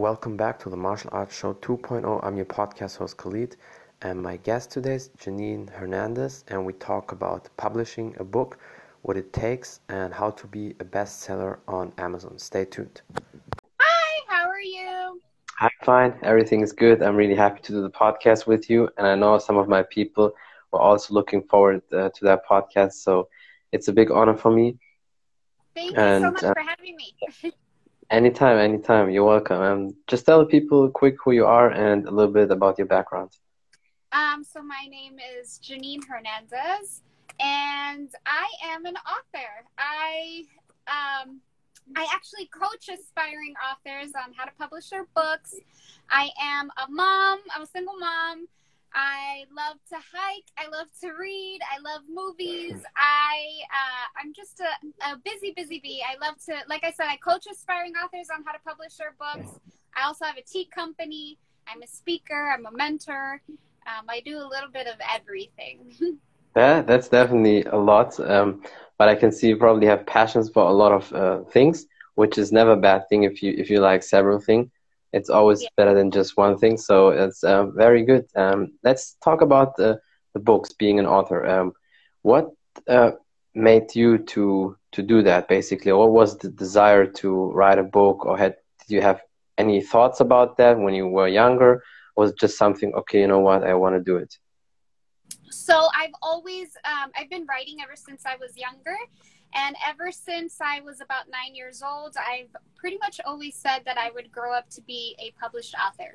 welcome back to the Martial Arts Show 2.0. I'm your podcast host Khalid, and my guest today is Janine Hernandez, and we talk about publishing a book, what it takes, and how to be a bestseller on Amazon. Stay tuned. Hi, how are you? I'm fine. Everything is good. I'm really happy to do the podcast with you, and I know some of my people were also looking forward uh, to that podcast, so it's a big honor for me. Thank and, you so much uh, for having me. Anytime, anytime. You're welcome. Um, just tell people quick who you are and a little bit about your background. Um, so my name is Janine Hernandez, and I am an author. I um, I actually coach aspiring authors on how to publish their books. I am a mom. I'm a single mom. I love to hike. I love to read. I love movies. I uh, I'm just a, a busy, busy bee. I love to, like I said, I coach aspiring authors on how to publish their books. I also have a tea company. I'm a speaker. I'm a mentor. Um, I do a little bit of everything. yeah, that's definitely a lot. Um, but I can see you probably have passions for a lot of uh, things, which is never a bad thing if you if you like several things it's always yeah. better than just one thing. So it's uh, very good. Um, let's talk about the, the books, being an author. Um, what uh, made you to to do that basically? What was the desire to write a book, or had did you have any thoughts about that when you were younger? Or was it just something? Okay, you know what, I want to do it. So I've always um, I've been writing ever since I was younger. And ever since I was about nine years old, I've pretty much always said that I would grow up to be a published author.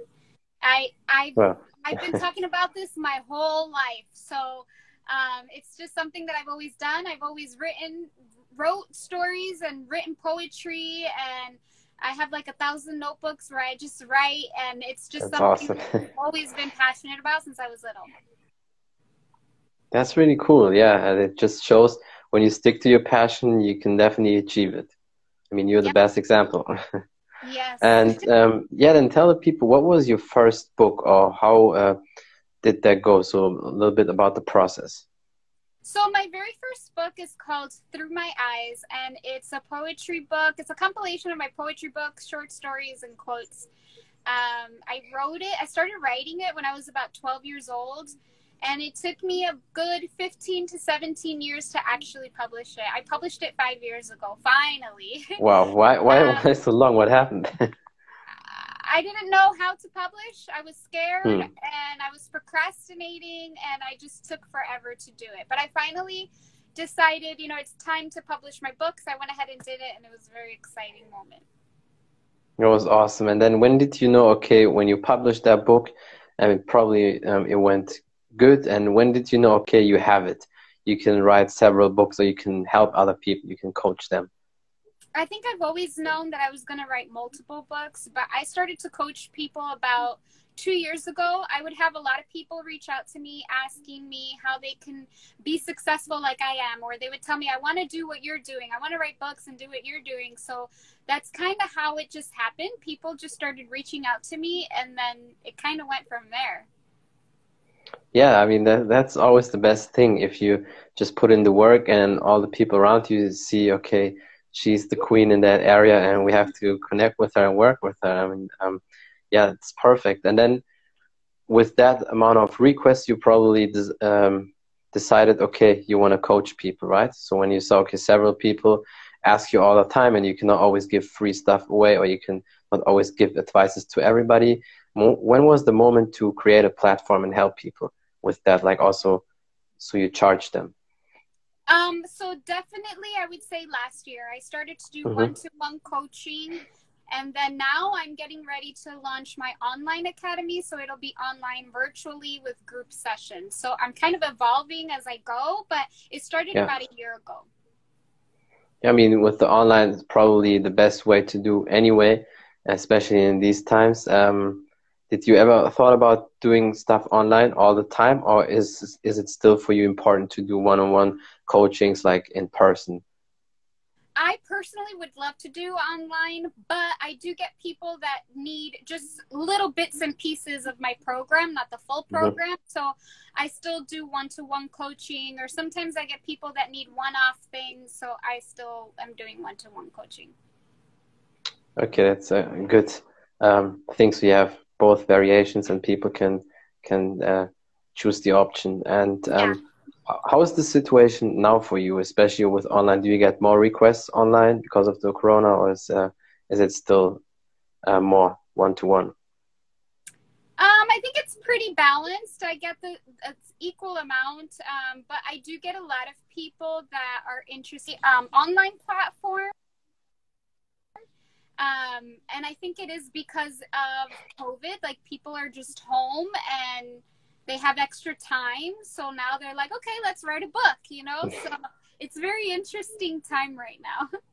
I I've, well. I've been talking about this my whole life, so um, it's just something that I've always done. I've always written, wrote stories and written poetry, and I have like a thousand notebooks where I just write, and it's just That's something awesome. I've always been passionate about since I was little. That's really cool. Yeah, and it just shows when you stick to your passion, you can definitely achieve it. I mean, you're the best example. yes. And um, yeah, then tell the people what was your first book or how uh, did that go? So a little bit about the process. So my very first book is called Through My Eyes, and it's a poetry book. It's a compilation of my poetry books, short stories, and quotes. Um, I wrote it. I started writing it when I was about 12 years old and it took me a good 15 to 17 years to actually publish it. I published it five years ago, finally. Wow, why, why, um, why so long? What happened? I didn't know how to publish. I was scared hmm. and I was procrastinating and I just took forever to do it. But I finally decided, you know, it's time to publish my books. I went ahead and did it and it was a very exciting moment. It was awesome. And then when did you know, okay, when you published that book, I mean, probably um, it went good and when did you know okay you have it? You can write several books or you can help other people you can coach them. I think i've always known that i was going to write multiple books but i started to coach people about two years ago. I would have a lot of people reach out to me asking me how they can be successful like i am or they would tell me i want to do what you're doing. I want to write books and do what you're doing. So that's kind of how it just happened. People just started reaching out to me and then it kind of went from there yeah, I mean that that's always the best thing if you just put in the work and all the people around you see, okay, she's the queen in that area, and we have to connect with her and work with her. I mean, um, yeah, it's perfect. And then with that amount of requests, you probably um, decided, okay, you want to coach people, right? So when you saw, okay, several people ask you all the time, and you cannot always give free stuff away, or you can not always give advices to everybody when was the moment to create a platform and help people with that like also so you charge them um so definitely i would say last year i started to do mm-hmm. one-to-one coaching and then now i'm getting ready to launch my online academy so it'll be online virtually with group sessions so i'm kind of evolving as i go but it started yeah. about a year ago yeah, i mean with the online it's probably the best way to do anyway especially in these times um, did you ever thought about doing stuff online all the time or is is it still for you important to do one-on-one coachings like in person I personally would love to do online, but I do get people that need just little bits and pieces of my program, not the full mm-hmm. program. Mm-hmm. So I still do one to one coaching, or sometimes I get people that need one off things. So I still am doing one to one coaching. Okay, that's uh, good um, things we have both variations and people can can uh, choose the option. And um, yeah. how is the situation now for you, especially with online? Do you get more requests online because of the corona, or is uh, is it still uh, more one to one? Um, I think it's pretty balanced. I get the it's equal amount, um, but I do get a lot of people that are interested um, online platform. Um, and I think it is because of COVID. Like people are just home and they have extra time, so now they're like, okay, let's write a book. You know, so it's very interesting time right now.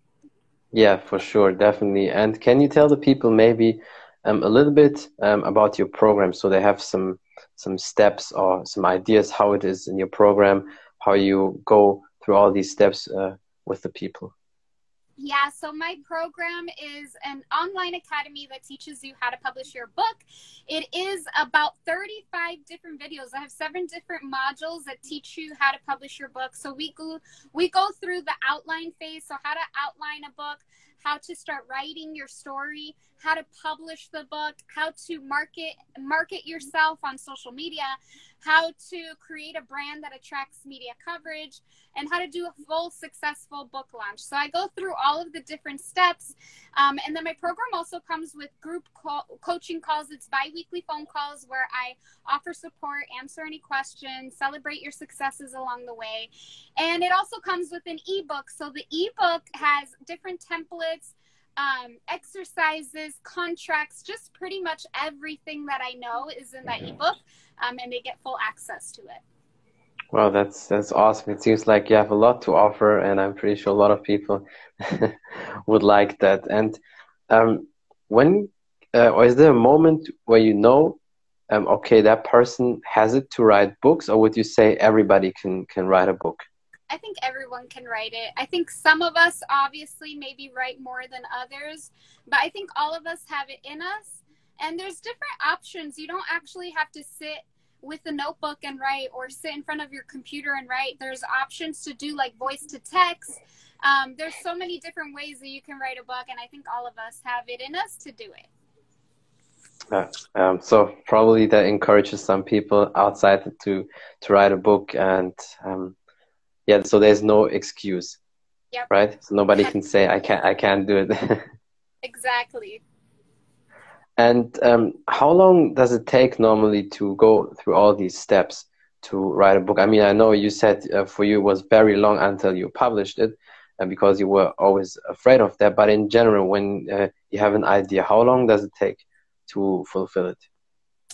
Yeah, for sure, definitely. And can you tell the people maybe um, a little bit um, about your program so they have some some steps or some ideas how it is in your program how you go through all these steps uh, with the people yeah, so my program is an online academy that teaches you how to publish your book. It is about 35 different videos. I have seven different modules that teach you how to publish your book. So we go we go through the outline phase, so how to outline a book, how to start writing your story, how to publish the book, how to market market yourself on social media, how to create a brand that attracts media coverage, and how to do a full successful book launch. So I go through all of the different steps. Um, and then my program also comes with group co- coaching calls. It's bi weekly phone calls where I offer support, answer any questions, celebrate your successes along the way. And it also comes with an ebook. So the ebook has different templates um, exercises, contracts, just pretty much everything that I know is in that mm-hmm. ebook, um, and they get full access to it. Well, that's that's awesome. It seems like you have a lot to offer, and I'm pretty sure a lot of people would like that. And um, when, uh, or is there a moment where you know, um, okay, that person has it to write books, or would you say everybody can can write a book? I think everyone can write it. I think some of us obviously maybe write more than others, but I think all of us have it in us. And there's different options. You don't actually have to sit with a notebook and write or sit in front of your computer and write. There's options to do like voice to text. Um, there's so many different ways that you can write a book, and I think all of us have it in us to do it. Uh, um, so probably that encourages some people outside to to write a book and um, yeah so there's no excuse yep. right? So nobody can say i can't i can't do it. Exactly. And um, how long does it take normally to go through all these steps to write a book? I mean i know you said uh, for you it was very long until you published it uh, because you were always afraid of that but in general when uh, you have an idea how long does it take to fulfill it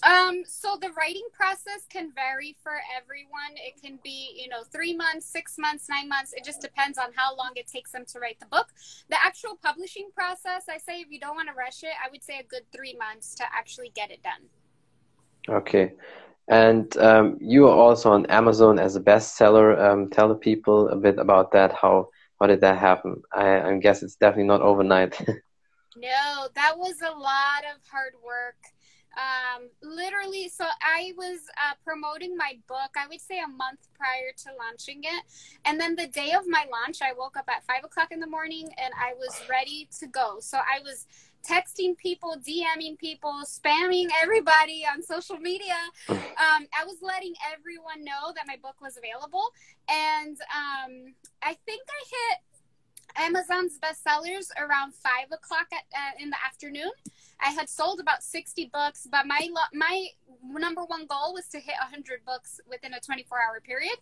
um, so the writing process can vary for everyone. It can be, you know, three months, six months, nine months. It just depends on how long it takes them to write the book. The actual publishing process, I say, if you don't want to rush it, I would say a good three months to actually get it done. Okay. And um, you are also on Amazon as a bestseller. Um, tell the people a bit about that. How how did that happen? I, I guess it's definitely not overnight. no, that was a lot of hard work um, literally, so I was uh, promoting my book, I would say a month prior to launching it. And then the day of my launch, I woke up at five o'clock in the morning and I was ready to go. So I was texting people, DMing people, spamming everybody on social media. Um, I was letting everyone know that my book was available. And um, I think I hit Amazon's bestsellers around five o'clock at, uh, in the afternoon. I had sold about 60 books, but my my number one goal was to hit 100 books within a 24 hour period.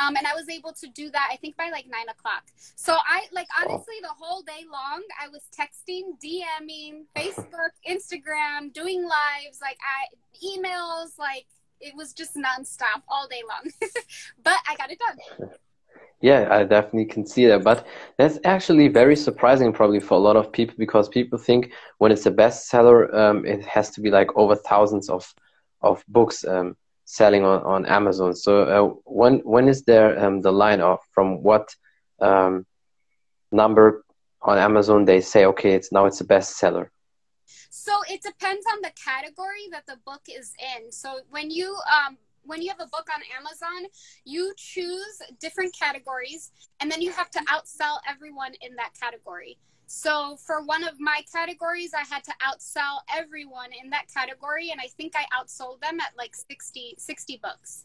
Um, and I was able to do that, I think, by like nine o'clock. So I, like, honestly, the whole day long, I was texting, DMing, Facebook, Instagram, doing lives, like, I emails, like, it was just nonstop all day long. but I got it done. Yeah, I definitely can see that. But that's actually very surprising, probably for a lot of people, because people think when it's a bestseller, um, it has to be like over thousands of of books um, selling on, on Amazon. So uh, when when is there um, the line of from what um, number on Amazon they say okay, it's now it's a bestseller? So it depends on the category that the book is in. So when you um, when you have a book on Amazon, you choose different categories and then you have to outsell everyone in that category. So for one of my categories, I had to outsell everyone in that category, and I think I outsold them at like 60, 60 books.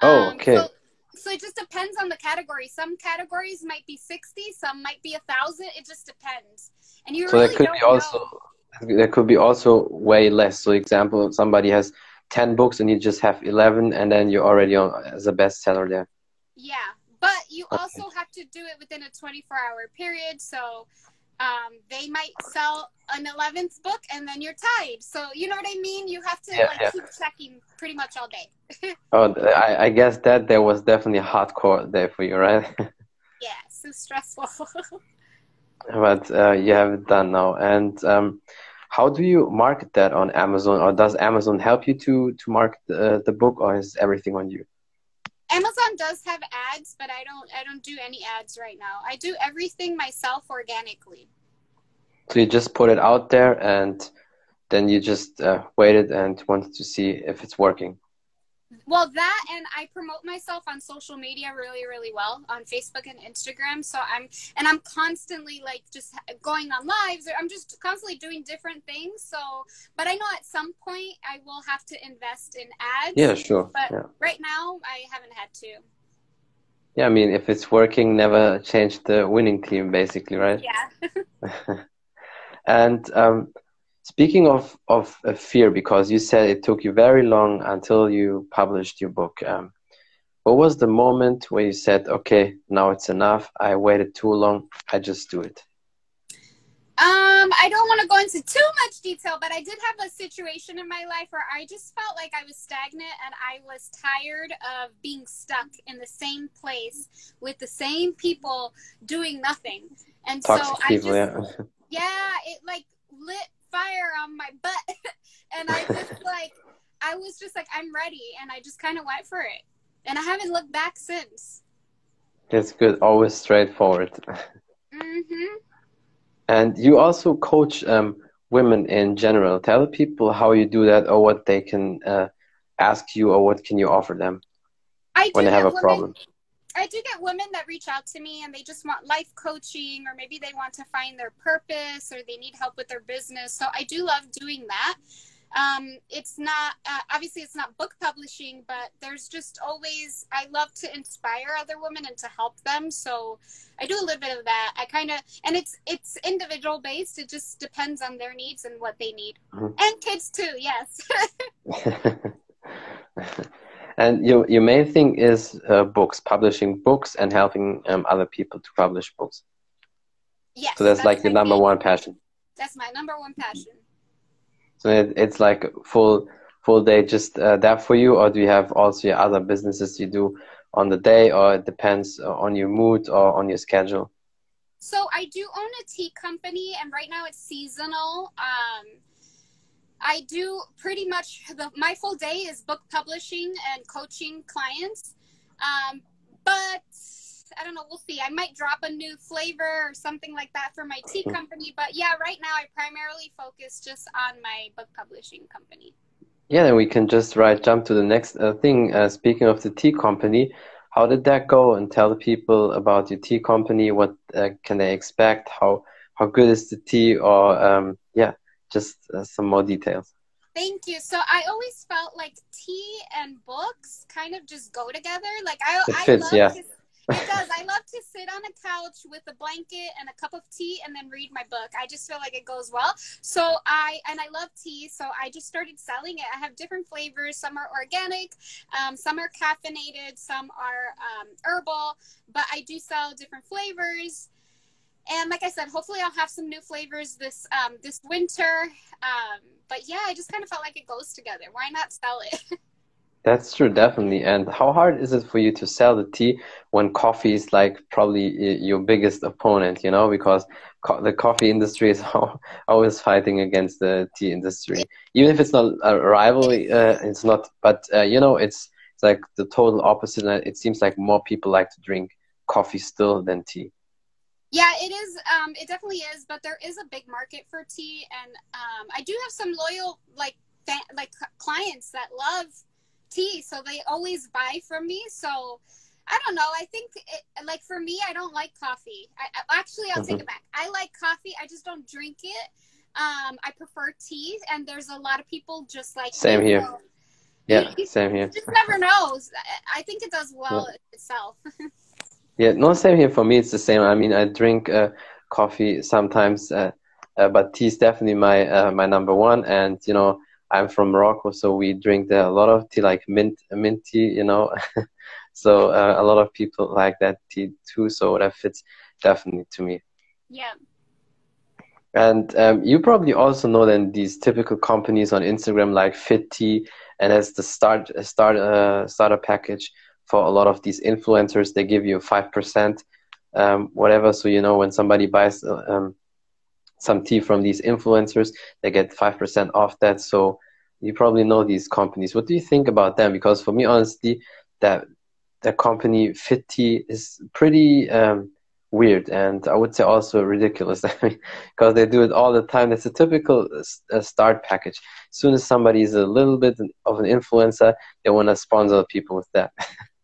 Oh, okay. Um, so, so it just depends on the category. Some categories might be 60, some might be a thousand. It just depends. And you so really that could be also know. there could be also way less. So example, somebody has ten books and you just have eleven, and then you're already on as a bestseller there. Yeah, but you Okay. also have to do it within a 24 hour period. So um, they might sell an 11th book and then you're tied. So you know what I mean? You have to Yeah, like yeah. keep checking pretty much all day. Oh, I, I guess that there was definitely a hardcore day for you, right? yeah, so stressful. but uh, you have it done now. And um, how do you market that on Amazon, or does Amazon help you to to market the, the book, or is everything on you? Amazon does have ads, but I don't I don't do any ads right now. I do everything myself organically. So you just put it out there, and then you just uh, waited and wanted to see if it's working. Well, that and I promote myself on social media really, really well on Facebook and Instagram. So I'm and I'm constantly like just going on lives. Or I'm just constantly doing different things. So, but I know at some point I will have to invest in ads. Yeah, sure. But Yeah. right now I haven't had to. Yeah, I mean, if it's working, never change the winning team, basically, right? Yeah. And um, speaking of of uh, fear, because you said it took you very long until you published your book. Um, what was the moment where you said, "Okay, now it's enough. I waited too long. I just do it." Um, I don't want to go into too much detail, but I did have a situation in my life where I just felt like I was stagnant and I was tired of being stuck in the same place with the same people doing nothing. And Toxic so I people, just yeah. yeah, it like lit fire on my butt and I just like I was just like I'm ready and I just kind of went for it. And I haven't looked back since. That's good. Always straightforward. Mhm. And you also coach um, women in general. Tell people how you do that, or what they can uh, ask you, or what can you offer them I when they have a women- problem. I do get women that reach out to me and they just want life coaching or maybe they want to find their purpose or they need help with their business. So I do love doing that. Um, it's not, uh, obviously, it's not book publishing, but there's just always, I love to inspire other women and to help them. So I do a little bit of that. I kind of, and it's, it's individual based. It just depends on their needs and what they need. Mhm. And kids too, yes. and your your main thing is uh, books, publishing books, and helping um, other people to publish books. yes. So that's like your number main- one passion. That's my number one passion. So it, it's like full full day just uh, that for you, or do you have also your other businesses you do on the day, or it depends uh, on your mood or on your schedule? So I do own a tea company, and right now it's seasonal. Um, I do pretty much the, my full day is book publishing and coaching clients. Um, but I don't know. We'll see. I might drop a new flavor or something like that for my tea company. But yeah, right now I primarily focus just on my book publishing company. Yeah, then we can just right jump to the next uh, thing. Uh, speaking of the tea company, how did that go? And tell the people about your tea company. What uh, can they expect? How how good is the tea? Or um, just uh, some more details. Thank you. So I always felt like tea and books kind of just go together. Like I, It I fits, love yeah. to, it does. I love to sit on a couch with a blanket and a cup of tea and then read my book. I just feel like it goes well. So I and I love tea. So I just started selling it. I have different flavors. Some are organic, um, some are caffeinated, some are um, herbal. But I do sell different flavors. And like I said, hopefully I'll have some new flavors this um, this winter. Um, but yeah, I just kind of felt like it goes together. Why not sell it? That's true, definitely. And how hard is it for you to sell the tea when coffee is like probably your biggest opponent, you know, because co the coffee industry is always fighting against the tea industry. Even if it's not a rivalry, uh, it's not, but uh, you know, it's it's like the total opposite. It seems like more people like to drink coffee still than tea. Yeah, it is. Um, it definitely is. But there is a big market for tea, and um, I do have some loyal like fa- like clients that love tea, so they always buy from me. So I don't know. I think it, like for me, I don't like coffee. I, I actually I'll take it back. I like coffee. I just don't drink it. Um, I prefer tea, and there's a lot of people just like same here. So yeah, you, same here. Just never knows. I think it does well yeah. itself. yeah, no, same here. For me, it's the same. I mean, I drink uh, coffee sometimes, uh, uh, but tea is definitely my uh, my number one. And you know, I'm from Morocco, so we drink a lot of tea, like mint mint tea. You know, so uh, a lot of people like that tea too. So that fits definitely to me. Yeah. And um, you probably also know that these typical companies on Instagram like Fit Tea and as the start start uh, starter package for a lot of these influencers, they give you five percent, um, whatever. So you know when somebody buys uh, um, some tea from these influencers, they get five percent off that. So you probably know these companies. What do you think about them? Because for me, honestly, that that company Fit Tea is pretty um, weird and I would say also ridiculous because they do it all the time. It's a typical uh, start package. As soon as somebody is a little bit of an influencer, they want to sponsor people with that.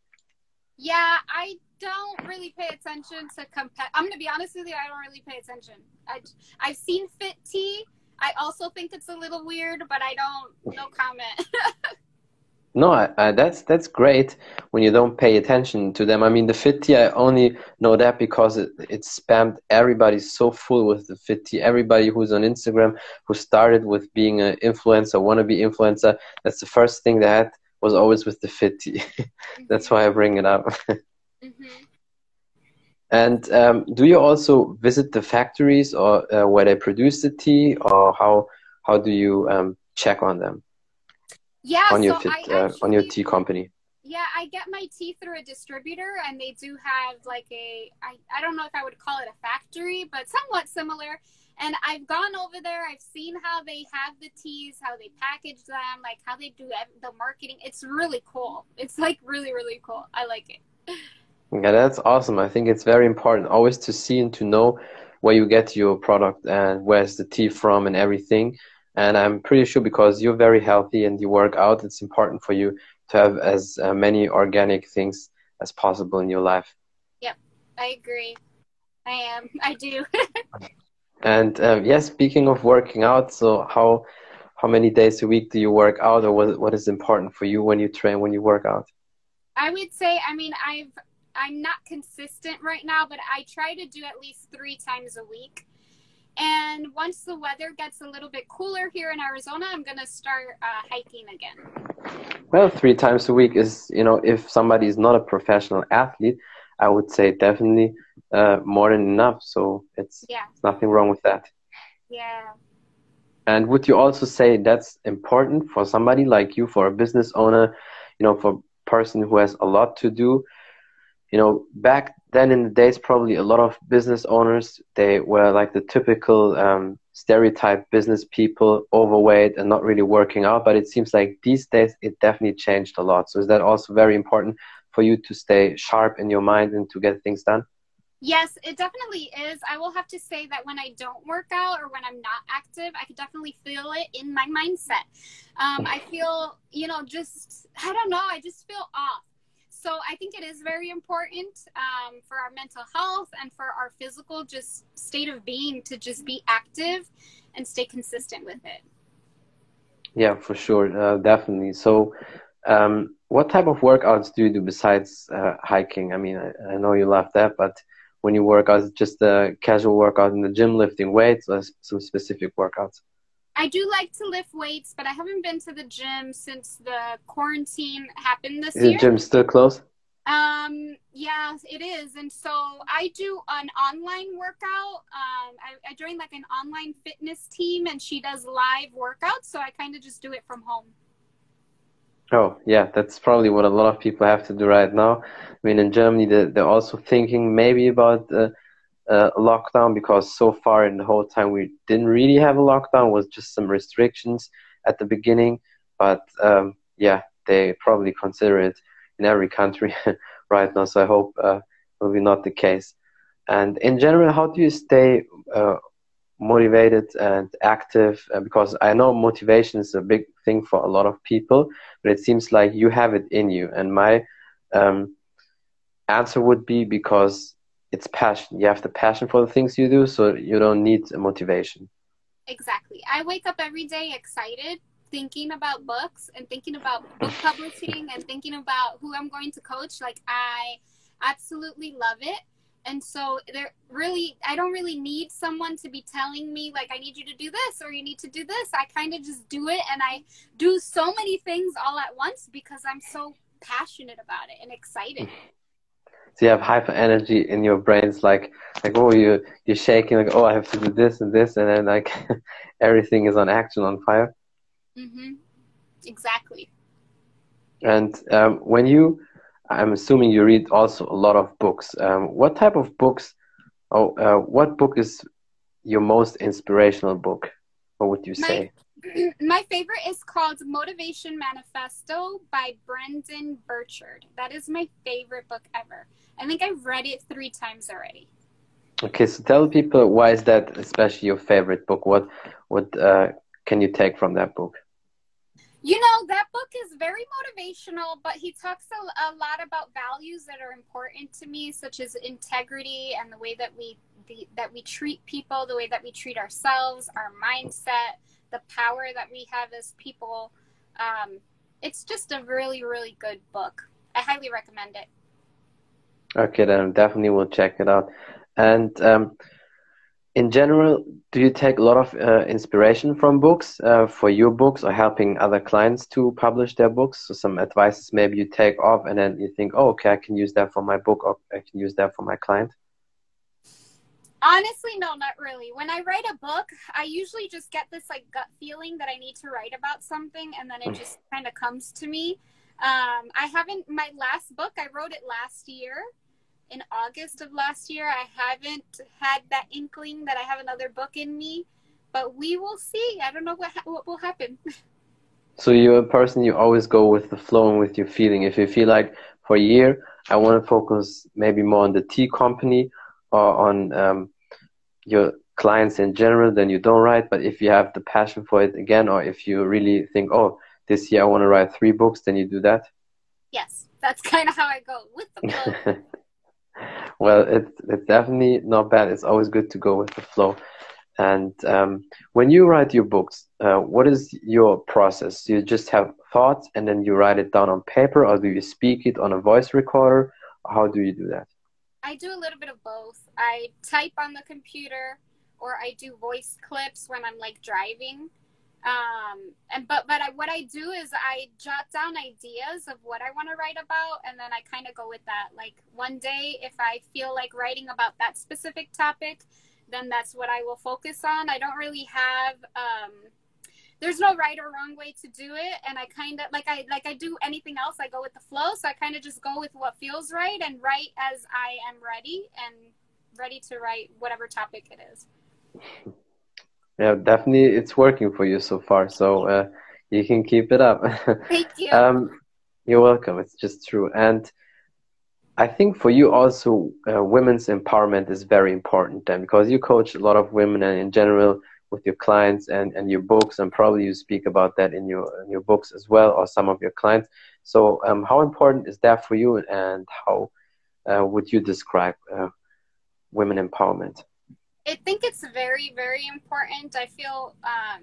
yeah, I don't really pay attention to compare. I'm to be honest with you, I don't really pay attention. I, I've seen Fit Tea. I also think it's a little weird, but I don't, no comment. No, uh, that's that's great when you don't pay attention to them. I mean, the Fit Tea, I only know that because it, it spammed everybody's so full with the Fit Tea. Everybody who's on Instagram who started with being an influencer, wannabe influencer, that's the first thing they had was always with the Fit Tea. that's why I bring it up. mm-hmm. And um, do you also visit the factories or uh, where they produce the tea, or how how do you um, check on them? Yeah, on your so fit, uh, actually, on your tea company. Yeah, I get my tea through a distributor, and they do have like a I, I don't know if I would call it a factory, but somewhat similar. And I've gone over there. I've seen how they have the teas, how they package them, like how they do the marketing. It's really cool. It's like really really cool. I like it. Yeah, that's awesome. I think it's very important always to see and to know where you get your product and where's the tea from and everything and I'm pretty sure because you're very healthy and you work out, it's important for you to have as uh, many organic things as possible in your life. Yep, I agree. I am. I do. and um, yes, speaking of working out, so how how many days a week do you work out, or what what is important for you when you train when you work out? I would say, I mean, I've I'm not consistent right now, but I try to do at least three times a week. And once the weather gets a little bit cooler here in Arizona, I'm going to start uh, hiking again. Well, three times a week is, you know, if somebody is not a professional athlete, I would say definitely uh, more than enough. So it's yeah. nothing wrong with that. Yeah. And would you also say that's important for somebody like you, for a business owner, you know, for a person who has a lot to do? You know, back then in the days probably a lot of business owners they were like the typical um, stereotype business people overweight and not really working out but it seems like these days it definitely changed a lot so is that also very important for you to stay sharp in your mind and to get things done Yes, it definitely is. I will have to say that when I don't work out or when I'm not active, I can definitely feel it in my mindset. Um, I feel, you know, just, I don't know, I just feel off so I think it is very important um, for our mental health and for our physical just state of being to just be active and stay consistent with it. Yeah, for sure, uh, definitely. So, um, what type of workouts do you do besides uh, hiking? I mean, I, I, know you love that, but when you work out, just a casual workout in the gym, lifting weights, or some specific workouts? I do like to lift weights, but I haven't been to the gym since the quarantine happened this is year. Is the gym still closed? Um, yeah, it is. And so I do an online workout. Um, I, I joined like an online fitness team and she does live workouts. So I kind of just do it from home. Oh, yeah, that's probably what a lot of people have to do right now. I mean, in Germany, they're, they're also thinking maybe about uh, uh, lockdown because so far in the whole time we didn't really have a lockdown was just some restrictions at the beginning. But um, yeah they probably consider it in every country right now. So i hope uh, will be not the case. And in general how do you stay uh, motivated and active uh, because i know motivation is a big thing for a lot of people but it seems like you have it in you and my um, answer would be because it's passion. You have the passion for the things you do, so you don't need a motivation. Exactly. I wake up every day excited, thinking about books and thinking about book publishing and thinking about who I'm going to coach. Like I absolutely love it. And so there really I don't really need someone to be telling me like I need you to do this or you need to do this. I kind of just do it and I do so many things all at once because I'm so passionate about it and excited. So you have hyper energy in your brains like like oh you you're shaking like oh I have to do this and this and then like everything is on action on fire. mm-hmm Exactly. And um, when you I'm assuming you read also a lot of books. Um, what type of books? Oh, uh, what book is your most inspirational book? What would you say? My, my favorite is called Motivation Manifesto by Brendon Burchard. That is my favorite book ever. I think I've read it three times already. Okay, so tell people why is that especially your favorite book? What what uh, can you take from that book? You know, that book is very motivational, but he talks a, a, lot about values that are important to me, such as integrity and the way that we the, that we treat people, the way that we treat ourselves, our mindset, the power that we have as people. Um, it's just a really, really good book. I highly recommend it. Okay, then definitely will check it out. And um, in general, do you take a lot of uh, inspiration from books uh, for your books or helping other clients to publish their books? So some advices maybe you take off and then you think, oh, okay, I can use that for my book or I can use that for my client. Honestly, no, not really. When I write a book, I usually just get this like gut feeling that I need to write about something, and then it hmm. just kind of comes to me. Um, I haven't my last book. I wrote it last year, in August of last year. I haven't had that inkling that I have another book in me, but we will see. I don't know what what will happen. So you're a person you always go with the flow and with your feeling. If you feel like for a year I want to focus maybe more on the tea company or on um, your clients in general, then you don't write. But if you have the passion for it again, or if you really think, oh, this year I want to write three books, then you do that. Yes, that's kind of how I go with the flow. well, it's it's definitely not bad. It's always good to go with the flow. And um, when you write your books, uh, what is your process? Do you just have thoughts and then you write it down on paper, or do you speak it on a voice recorder? How do you do that? I do a little bit of both. I type on the computer, or I do voice clips when I'm like driving um and but but I, what i do is i jot down ideas of what i want to write about and then i kind of go with that. Like one day if i feel like writing about that specific topic then that's what i will focus on. I don't really have um there's no right or wrong way to do it and i kind of like i like i do anything else i go with the flow so i kind of just go with what feels right and write as i am ready and ready to write whatever topic it is yeah, definitely it's working for you so far. So uh, you can keep it up. Thank you. um, you're welcome. It's just true. And I think for you also, uh, women's empowerment is very important then because you coach a lot of women and in general with your clients and, and your books and probably you speak about that in your in your books as well or some of your clients. So um, how important is that for you and how uh, would you describe uh, women empowerment? I think it's very, very important. I feel um,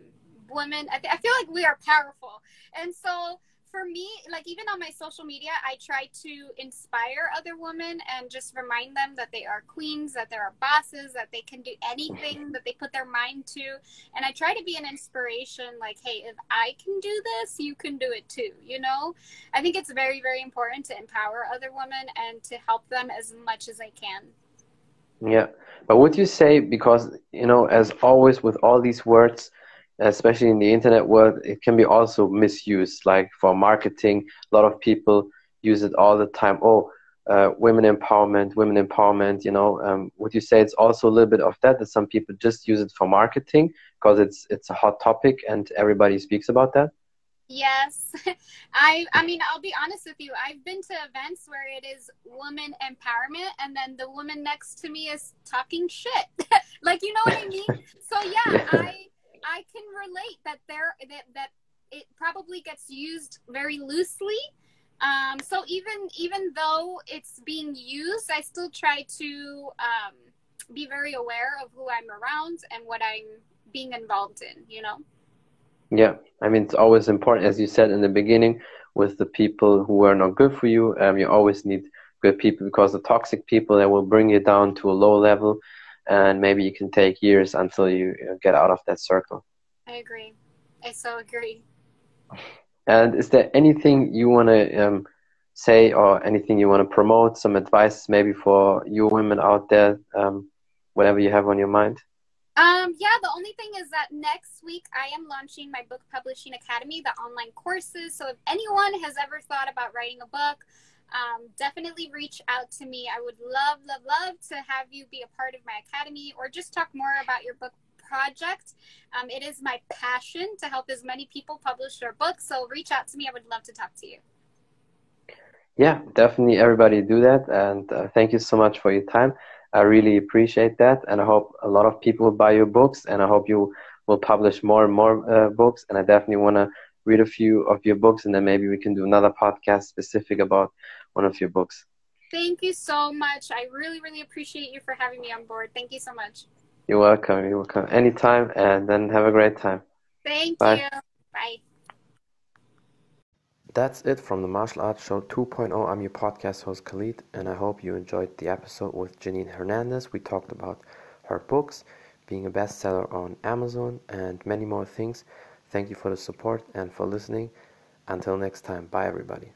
women, I, th- I feel like we are powerful. And so for me, like even on my social media, I try to inspire other women and just remind them that they are queens, that they are bosses, that they can do anything that they put their mind to. And I try to be an inspiration like, hey, if I can do this, you can do it too. You know, I think it's very, very important to empower other women and to help them as much as I can. Yeah. But would you say, because, you know, as always with all these words, especially in the internet world, it can be also misused, like for marketing. A lot of people use it all the time. Oh, uh, women empowerment, women empowerment, you know. Um, would you say it's also a little bit of that, that some people just use it for marketing because it's, it's a hot topic and everybody speaks about that? Yes. I I mean, I'll be honest with you. I've been to events where it is woman empowerment and then the woman next to me is talking shit. like, you know what I mean? So yeah, I I can relate that there that that it probably gets used very loosely Um, so even even though it's being used, I still try to um, be very aware of who I'm around and what I'm being involved in. You know. Yeah, I mean it's always important, as you said in the beginning, with the people who are not good for you. Um, you always need good people because the toxic people that will bring you down to a low level, and maybe you can take years until you get out of that circle. I agree. I so agree. And is there anything you want to um, say or anything you want to promote? Some advice maybe for you women out there, um, whatever you have on your mind? Um, yeah, the only thing is that next week I am launching my book publishing academy, the online courses. So if anyone has ever thought about writing a book, um, definitely reach out to me. I would love, love, love to have you be a part of my academy or just talk more about your book project. Um, it is my passion to help as many people publish their books. So reach out to me. I would love to talk to you. Yeah, definitely. Everybody do that. And uh, thank you so much for your time. I really appreciate that. And I hope a lot of people will buy your books. And I hope you will publish more and more uh, books. And I definitely want to read a few of your books. And then maybe we can do another podcast specific about one of your books. Thank you so much. I really, really appreciate you for having me on board. Thank you so much. You're welcome. You're welcome. Anytime, and then have a great time. Thank Bye. you. That's it from the Martial Arts Show 2.0. I'm your podcast host Khalid, and I hope you enjoyed the episode with Janine Hernandez. We talked about her books, being a bestseller on Amazon, and many more things. Thank you for the support and for listening. Until next time, bye everybody.